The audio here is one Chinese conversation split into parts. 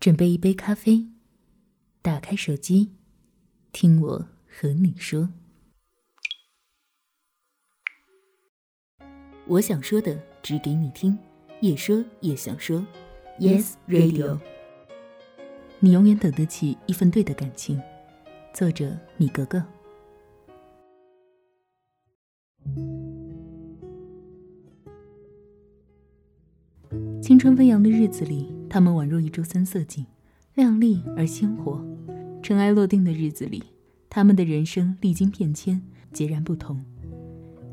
准备一杯咖啡，打开手机，听我和你说。我想说的，只给你听，也说也想说。Yes Radio，你永远等得起一份对的感情。作者：米格格。青春飞扬的日子里，他们宛若一株三色堇，亮丽而鲜活；尘埃落定的日子里，他们的人生历经变迁，截然不同。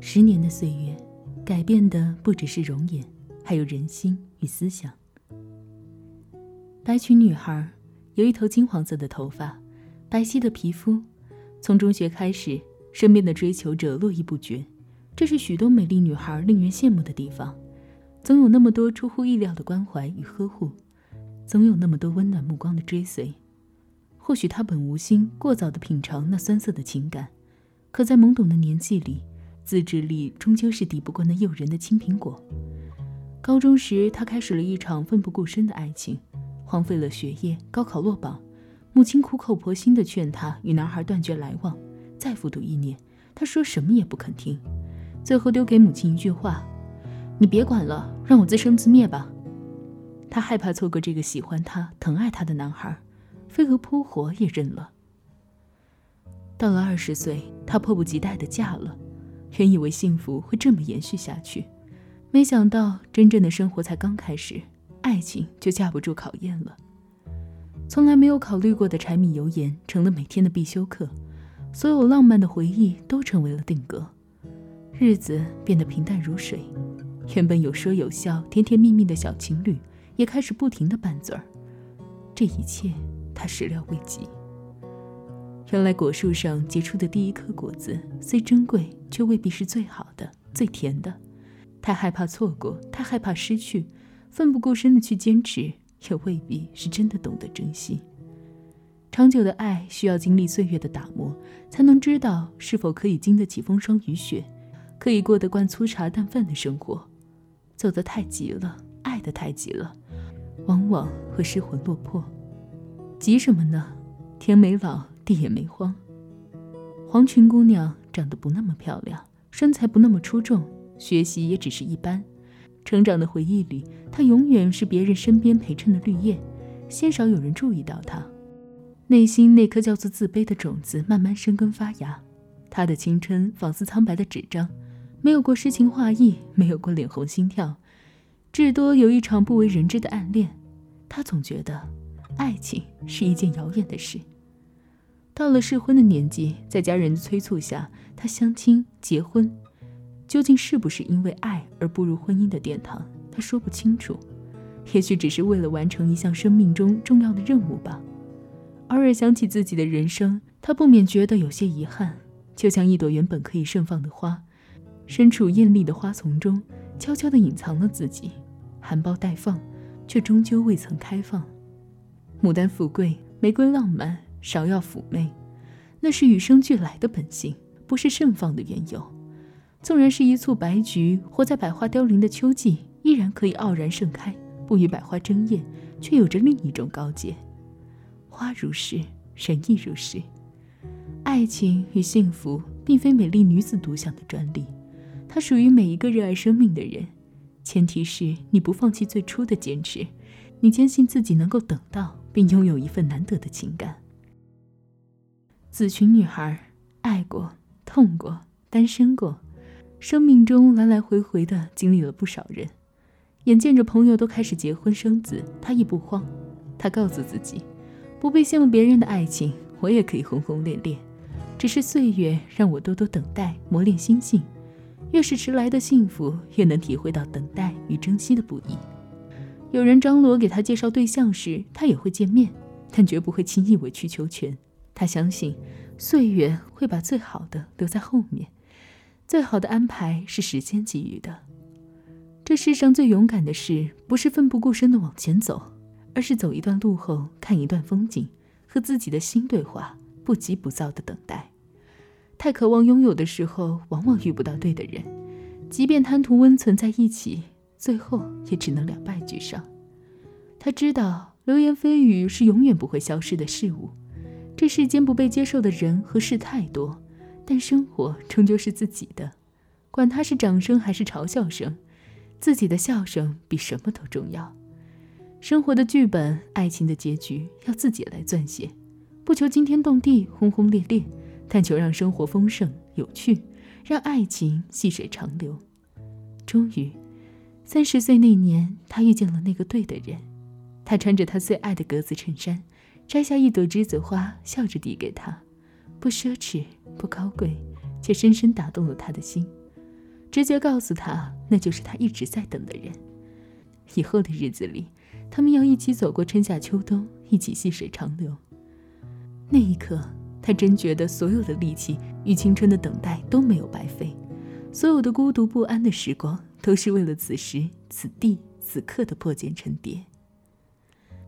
十年的岁月，改变的不只是容颜，还有人心与思想。白裙女孩有一头金黄色的头发，白皙的皮肤。从中学开始，身边的追求者络绎不绝，这是许多美丽女孩令人羡慕的地方。总有那么多出乎意料的关怀与呵护，总有那么多温暖目光的追随。或许他本无心过早的品尝那酸涩的情感，可在懵懂的年纪里，自制力终究是抵不过那诱人的青苹果。高中时，他开始了一场奋不顾身的爱情，荒废了学业，高考落榜，母亲苦口婆心的劝他与男孩断绝来往，再复读一年，他说什么也不肯听，最后丢给母亲一句话。你别管了，让我自生自灭吧。他害怕错过这个喜欢他、疼爱他的男孩，飞蛾扑火也认了。到了二十岁，他迫不及待的嫁了，原以为幸福会这么延续下去，没想到真正的生活才刚开始，爱情就架不住考验了。从来没有考虑过的柴米油盐成了每天的必修课，所有浪漫的回忆都成为了定格，日子变得平淡如水。原本有说有笑、甜甜蜜蜜的小情侣，也开始不停的拌嘴儿。这一切，他始料未及。原来果树上结出的第一颗果子，虽珍贵，却未必是最好的、最甜的。太害怕错过，太害怕失去，奋不顾身的去坚持，也未必是真的懂得珍惜。长久的爱需要经历岁月的打磨，才能知道是否可以经得起风霜雨雪，可以过得惯粗茶淡饭的生活。走得太急了，爱得太急了，往往会失魂落魄。急什么呢？天没老，地也没荒。黄裙姑娘长得不那么漂亮，身材不那么出众，学习也只是一般。成长的回忆里，她永远是别人身边陪衬的绿叶，鲜少有人注意到她。内心那颗叫做自卑的种子慢慢生根发芽，她的青春仿似苍白的纸张。没有过诗情画意，没有过脸红心跳，至多有一场不为人知的暗恋。他总觉得，爱情是一件遥远的事。到了适婚的年纪，在家人的催促下，他相亲结婚，究竟是不是因为爱而步入婚姻的殿堂？他说不清楚。也许只是为了完成一项生命中重要的任务吧。偶尔想起自己的人生，他不免觉得有些遗憾，就像一朵原本可以盛放的花。身处艳丽的花丛中，悄悄地隐藏了自己，含苞待放，却终究未曾开放。牡丹富贵，玫瑰浪漫，芍药妩媚，那是与生俱来的本性，不是盛放的缘由。纵然是一簇白菊，活在百花凋零的秋季，依然可以傲然盛开，不与百花争艳，却有着另一种高洁。花如是，人亦如是。爱情与幸福，并非美丽女子独享的专利。它属于每一个热爱生命的人，前提是你不放弃最初的坚持，你坚信自己能够等到并拥有一份难得的情感。紫裙女孩爱过、痛过、单身过，生命中来来回回的经历了不少人，眼见着朋友都开始结婚生子，她亦不慌。她告诉自己，不必羡慕别人的爱情，我也可以轰轰烈烈，只是岁月让我多多等待，磨练心性。越是迟来的幸福，越能体会到等待与珍惜的不易。有人张罗给他介绍对象时，他也会见面，但绝不会轻易委曲求全。他相信，岁月会把最好的留在后面，最好的安排是时间给予的。这世上最勇敢的事，不是奋不顾身的往前走，而是走一段路后看一段风景，和自己的心对话，不急不躁的等待。太渴望拥有的时候，往往遇不到对的人；即便贪图温存在一起，最后也只能两败俱伤。他知道，流言蜚语是永远不会消失的事物。这世间不被接受的人和事太多，但生活终究是自己的，管它是掌声还是嘲笑声，自己的笑声比什么都重要。生活的剧本，爱情的结局，要自己来撰写。不求惊天动地、轰轰烈烈，但求让生活丰盛有趣，让爱情细水长流。终于，三十岁那年，他遇见了那个对的人。他穿着他最爱的格子衬衫，摘下一朵栀子花，笑着递给他，不奢侈，不高贵，却深深打动了他的心。直觉告诉他，那就是他一直在等的人。以后的日子里，他们要一起走过春夏秋冬，一起细水长流。那一刻，他真觉得所有的力气与青春的等待都没有白费，所有的孤独不安的时光，都是为了此时此地此刻的破茧成蝶。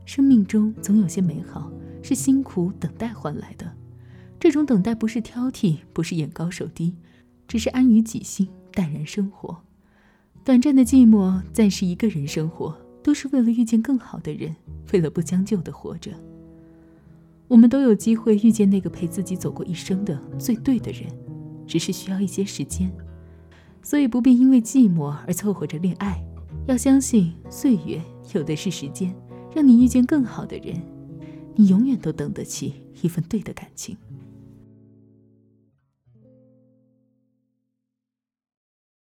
生命中总有些美好是辛苦等待换来的，这种等待不是挑剔，不是眼高手低，只是安于己心，淡然生活。短暂的寂寞，暂时一个人生活，都是为了遇见更好的人，为了不将就的活着。我们都有机会遇见那个陪自己走过一生的最对的人，只是需要一些时间，所以不必因为寂寞而凑合着恋爱。要相信岁月有的是时间。让你遇见更好的人，你永远都等得起一份对的感情。